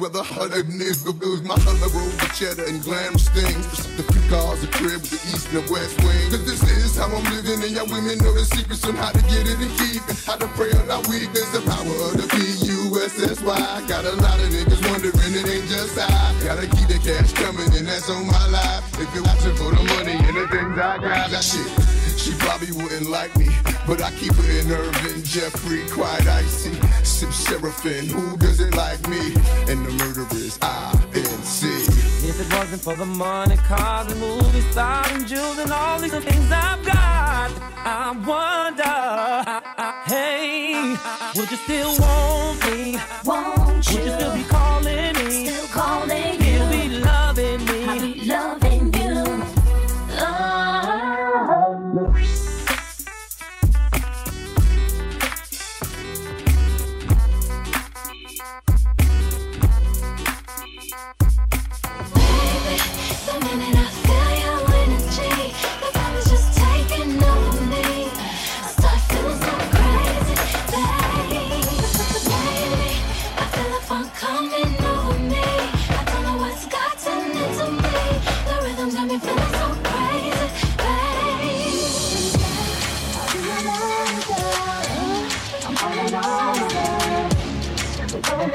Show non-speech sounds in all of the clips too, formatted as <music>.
weather, hundred nigga blues. My other road with cheddar and glamorous things. The few cars, a crib with the east and the west wing. Cause this is how I'm living, and y'all women know the secrets on how to get it and keep it. How to pray on our weakness, the power of the P-U-S-S-Y. Got a lot of niggas wondering, it ain't just I. Gotta keep the cash coming, and that's on my life. If you're watching for the money and the things I got, that shit. She probably wouldn't like me, but I keep her in Irvin, Jeffrey, quite icy. Sip Seraphim, who doesn't like me? And the murder is I-N-C. If it wasn't for the money, cars and movies, stars and jewels and all these things I've got, I wonder, hey, would you still want me? Won't you? Would you still be calling me? Still calling I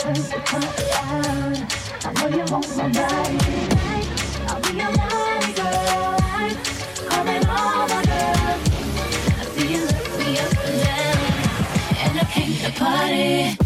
know you want my body. I'll be your money girl. Calling all my girls. I see you look me up and down, and I came to party.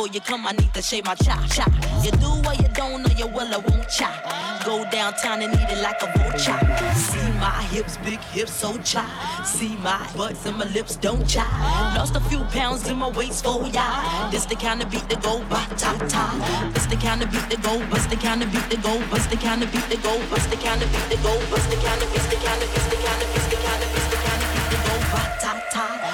Before you come, I need to shave my chop chop. You do what you don't, or you will, I won't chop. Go downtown and eat it like a vulture. See my hips, big hips, so chop. See my butts and my lips don't chop. Lost a few pounds in my waist, for ya. This the kind of beat that go ba ta ta. This the kind of beat that go, bust the kind of beat that go, bust the kind of beat that go, bust the kind of beat that go, bust the kind of, bust the kind of, bust the kind of, bust the kind of ta ta ta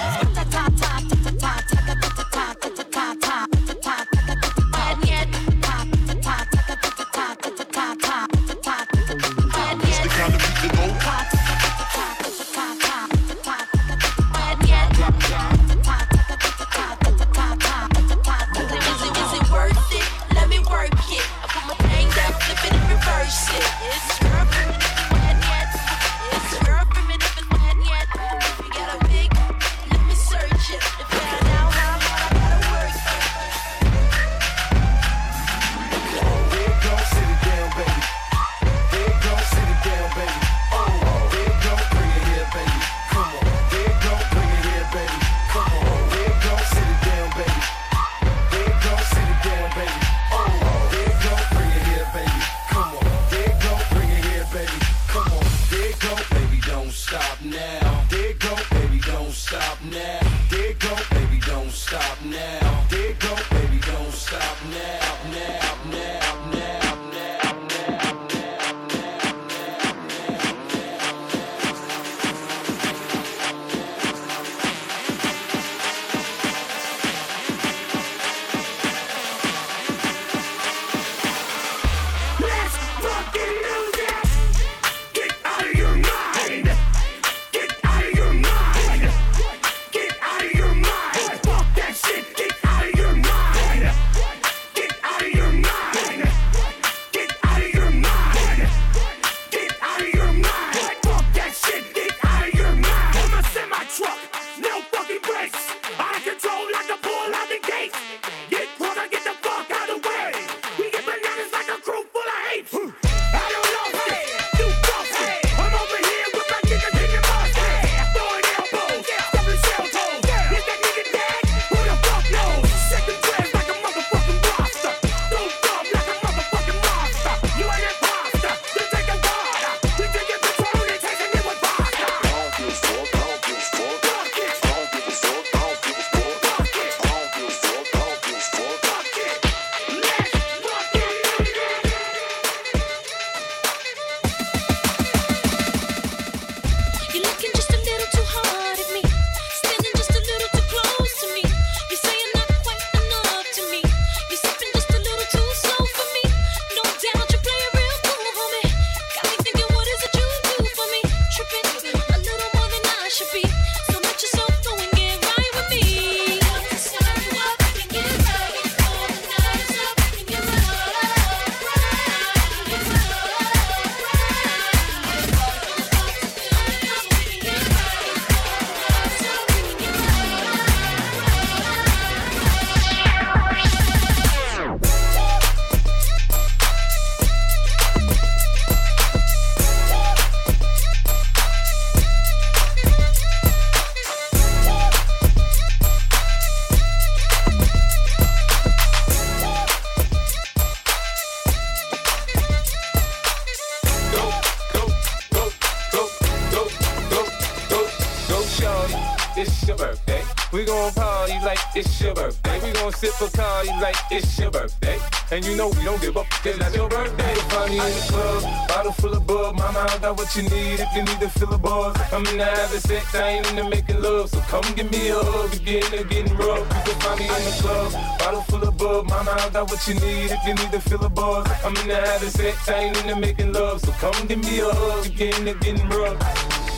sip a party like it's your birthday. And you know we don't give up, cause that's your birthday. You'll find me in the club, bottle full of bug. Mama, I got what you need if you need to fill a buzz. I'm in the having sex, I ain't into making love. So come give me a hug, again and getting rough. You can find me in the club, bottle full of bug. Mama, I got what you need if you need to fill a buzz. I'm in the having sex, I ain't into making love. So come give me a hug, again and getting rough.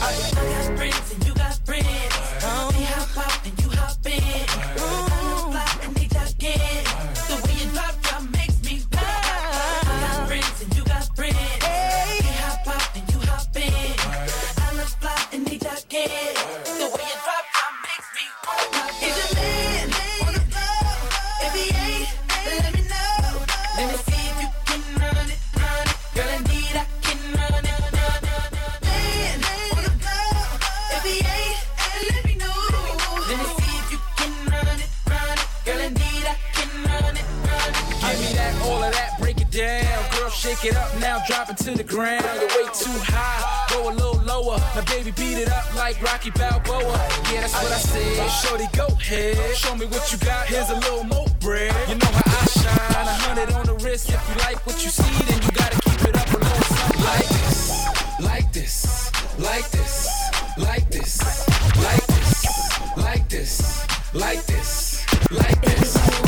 I friends you got Shake it up now, drop it to the ground. You're way too high, go a little lower. Now, baby, beat it up like Rocky Balboa. Yeah, that's what I said. Shorty, go ahead. Show me what you got. Here's a little more bread. You know how I shine. A hundred on the wrist. If you like what you see, then you gotta keep it up a little something like this. Like this. Like this. Like this. Like this. Like this. Like this. Like this. Like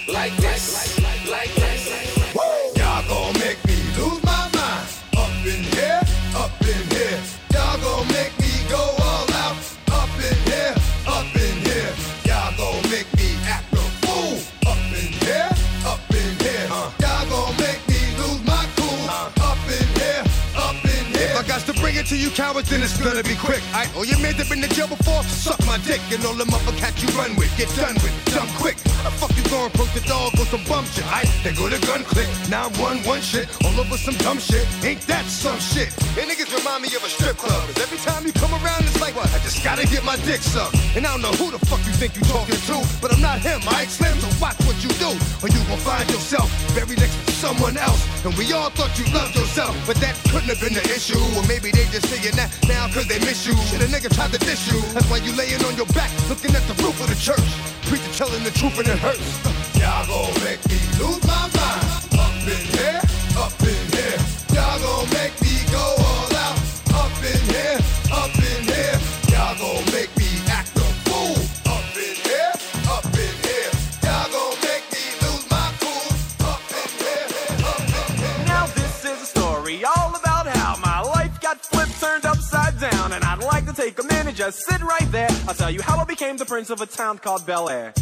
cowards, then it's gonna be quick. I oh, all your men that been in jail before, suck my dick, and all the motherfuckers you run with, get done with, dumb quick. How the fuck you gonna approach the dog with some bum shit? I they go to gun click, now one one shit, all over some dumb shit. Ain't that some shit? And niggas remind me of a strip club. 'cause every time you come around, it's like what? I just gotta get my dick sucked. And I don't know who the fuck you think you talking to, but I'm not him. I Slim, so watch what you do, or you gon' find yourself buried next to someone else. And we all thought you loved yourself, but that couldn't have been the issue. Or maybe they just saying that now cause they miss you. Shit, a nigga tried to diss you. That's why you laying on your back, looking at the roof of the church. Preacher telling the truth and it hurts. <laughs> Y'all gon' make me lose my mind. Up in here, up in here. Minute, just sit right there. I'll tell you how I became the prince of a town called Bel Air.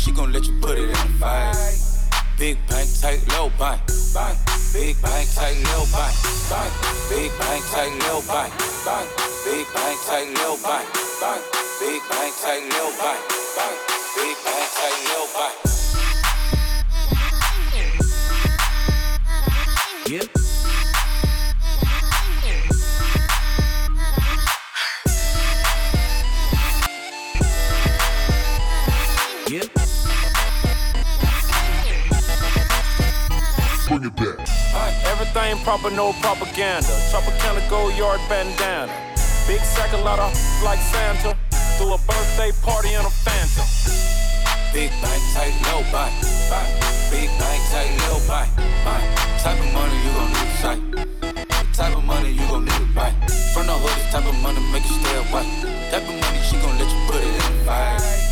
She gon' let you put it in the fight. Big bank, tight, low buy, buy. Big bank, tight, low buy, buy. Big bank, tight, low buy, buy. Big bank, tight, low buy, buy. Big bank, tight, low buy, buy. Big bank, tight, low. Yep. Yep. Bring it back. Everything proper, no propaganda. Tropicana Goyard bandana. Big sack, a lot of like Santa. Threw a birthday party in a Phantom. Big bank, tight, low buy, buy. Big bank, tight, low buy, buy. Type of money you gon' need to sight. Type of money you gon' need to buy. From the hood, this type of money make you stay away. Type of money she gon' let you put it in the fight.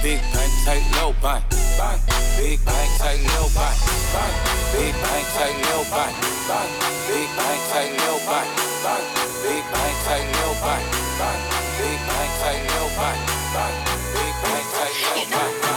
Big bank, tight, low buy, buy. Big bank, tight, low buy, buy. Big bank, tight, low buy, buy. Big bank, tight, low buy, buy. Big bank, tight, low buy, buy. Big bank, tight, low buy, buy. Big bank, tight, low buy,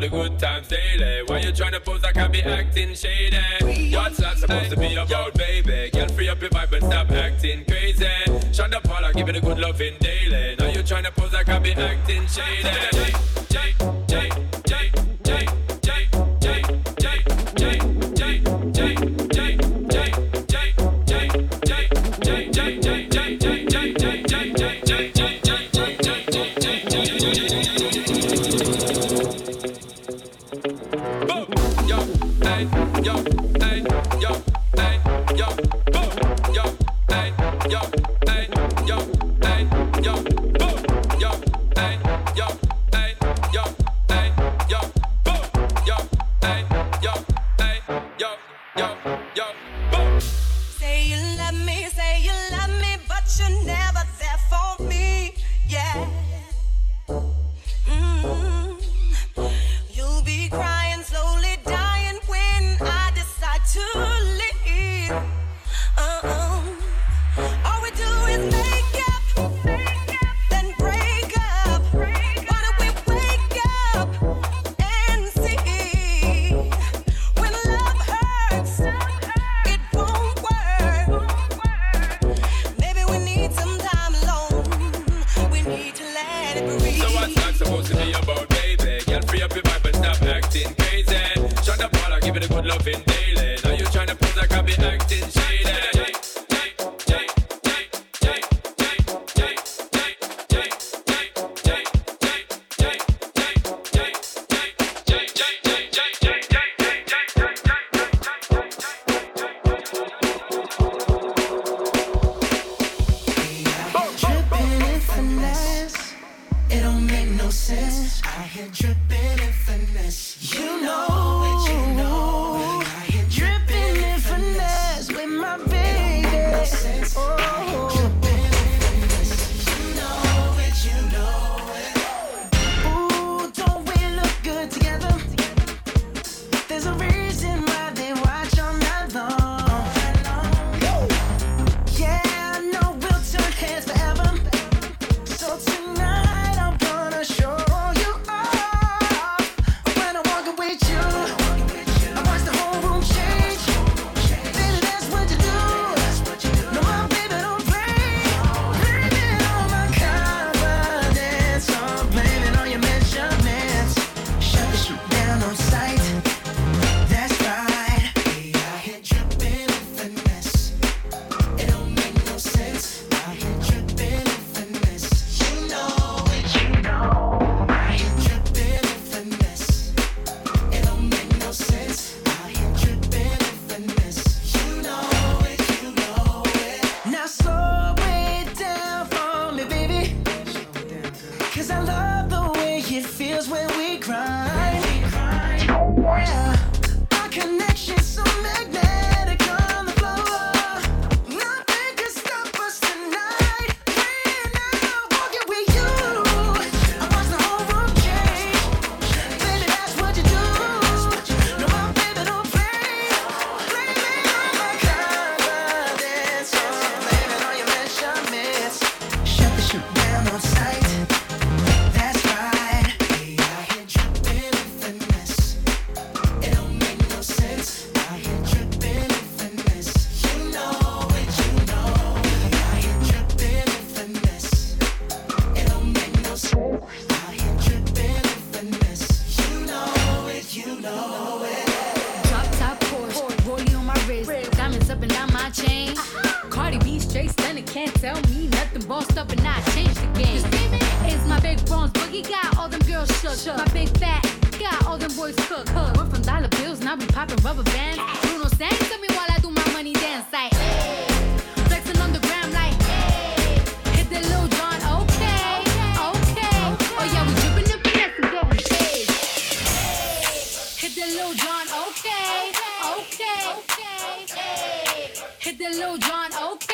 the good times daily. Why you trying to pose like I be acting shady? What's that supposed to be about, baby? Girl, free up your vibe and stop acting crazy. Shut up, all I give it a good loving daily. Now you trying to pose like I be acting shady. change the game. It's my big bronze boogie got all them girls shook. shook. My big fat got all them boys cook. cook. We're from dollar bills and I be popping rubber bands. Bruno sang to me while I do my money dance like. Flexing on the gram like. Hit the Lil Jon, okay, okay. Oh yeah, we dripping and getting paid. Hit the Lil Jon, okay, okay, okay. Hit the Lil Jon, okay.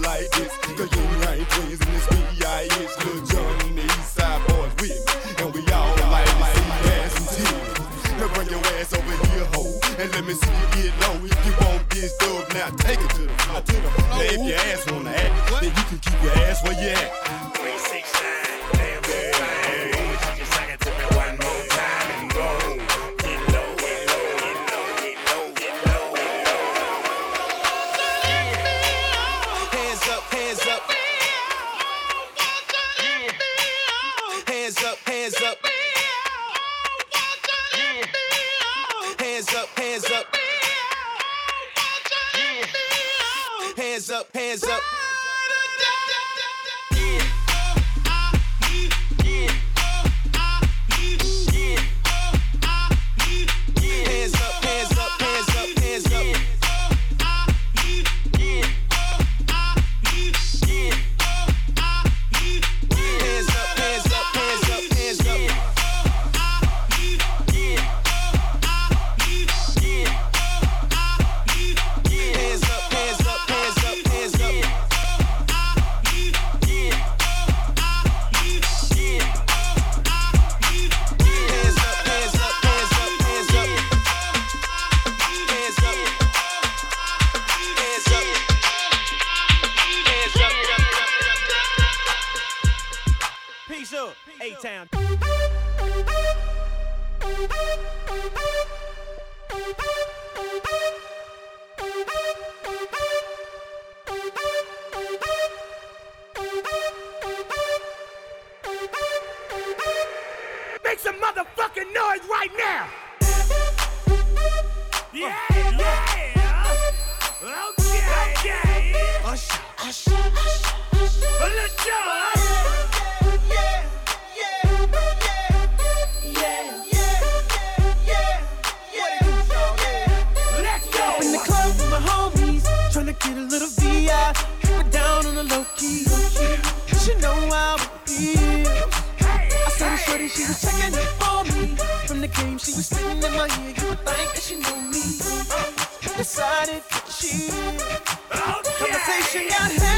Like this. The Ying Yang Twins and this B.I.H. Lil Jon and the East Side Boyz with me. And we all like like ass and tears. Now bring your ass over here, ho. And let me see you get low. If you want this dub, now take it to. To the floor. Now if your ass wanna act, then you can keep your ass where you at. Hands up, Peace up, A-Town. Make some motherfucking noise right now! Yeah, yeah! Okay, okay! Usher, usher, usher. Let's go! Let's was checking on me. From the game, she was spitting in my ear. You would think that she knew me. Decided to oh, chill. Conversation got heavy.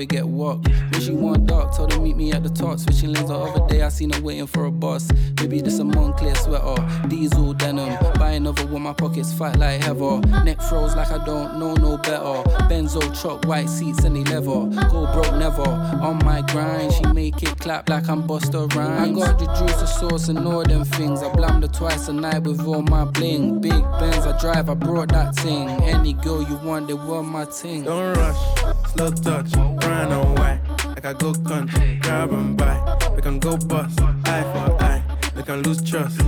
Forget walk. When she want dark, told her meet me at the top. Switching lanes the other day, I seen her waiting for a bus. Maybe this a Moncler sweater, diesel denim. Buy another one, my pockets fat like heather. Neck froze like I don't know no better. Benzo truck, white seats, they leather. Go broke never. On my grind, she make it clap like I'm Busta Rhymes. I got the juice, the sauce, and all them things. I blammed her twice a night with all my bling. Big Benz, I drive, I brought that thing. Any girl you want, they want my ting. Don't rush, slow touch, brown and white. Like I go country, grab and buy. We can go bust, eye for eye. We can lose trust.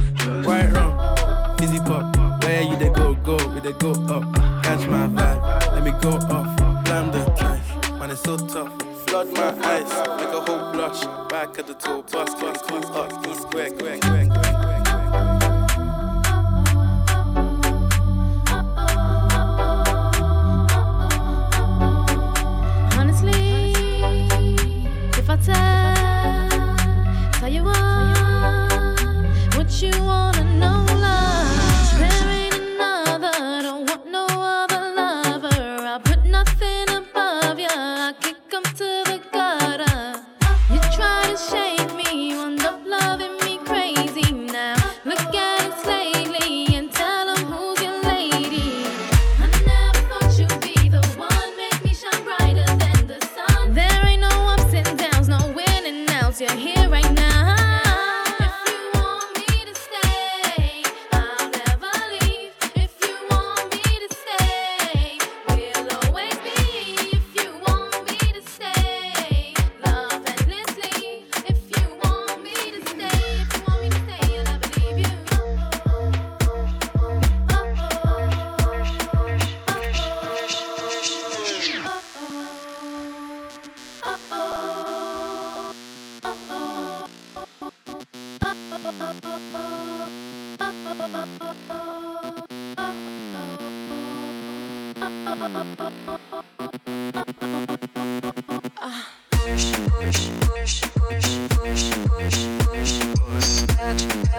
White rum, fizzy pop. Where you they go, go, we they go up. Catch my vibe, let me go off. Blam the trash, man, it's so tough. Flood my eyes, make a whole blush. Back at the toe, bust, bust, bust, up, square, square, square.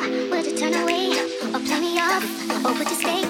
Would you turn away? Oh, or play me off. Oh, or would you stay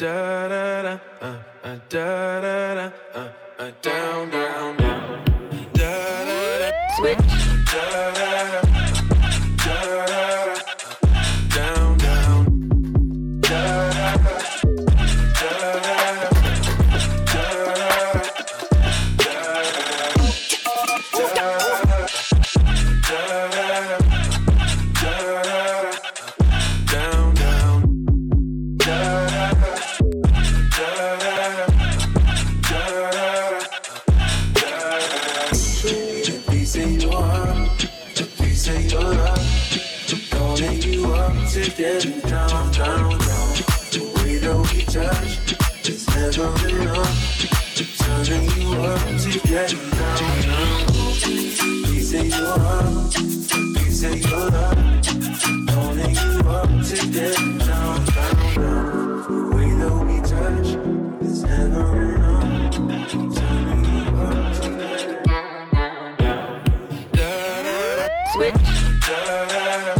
da da da, da da da da da, uh, uh, down down down, da da da, switch, da da. turn you on to get down. He say you up, he say you up, holding you up to get down. The way that we touch is never enough. Turning you up to get down. Switch.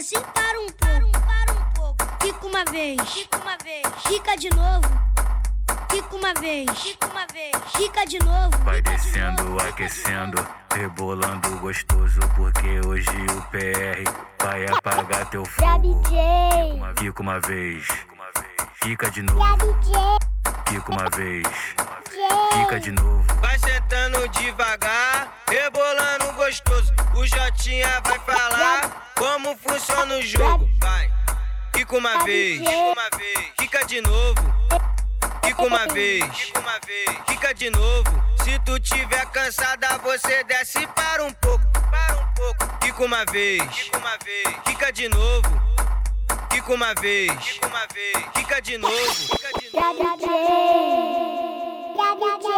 você desce e para um pouco. Fica uma vez, fica uma vez, fica de novo. Fica uma vez, fica uma vez, fica de novo. Vai descendo, aquecendo, rebolando gostoso, porque hoje o PR vai apagar teu <laughs> fogo. Fica uma, fica uma vez, fica de novo. Fica uma vez, fica de novo. Vai sentando devagar, rebolando gostoso. O Jotinha vai falar como funciona o jogo. Vai, fica uma vez, fica uma vez, fica de novo. Fica uma vez, fica uma vez, fica de novo. Se tu tiver cansada, você desce e para um pouco, para um pouco. Fica uma vez, fica uma vez, fica de novo. Fica uma vez, fica uma vez, fica de novo. Fica de novo. ডাকছে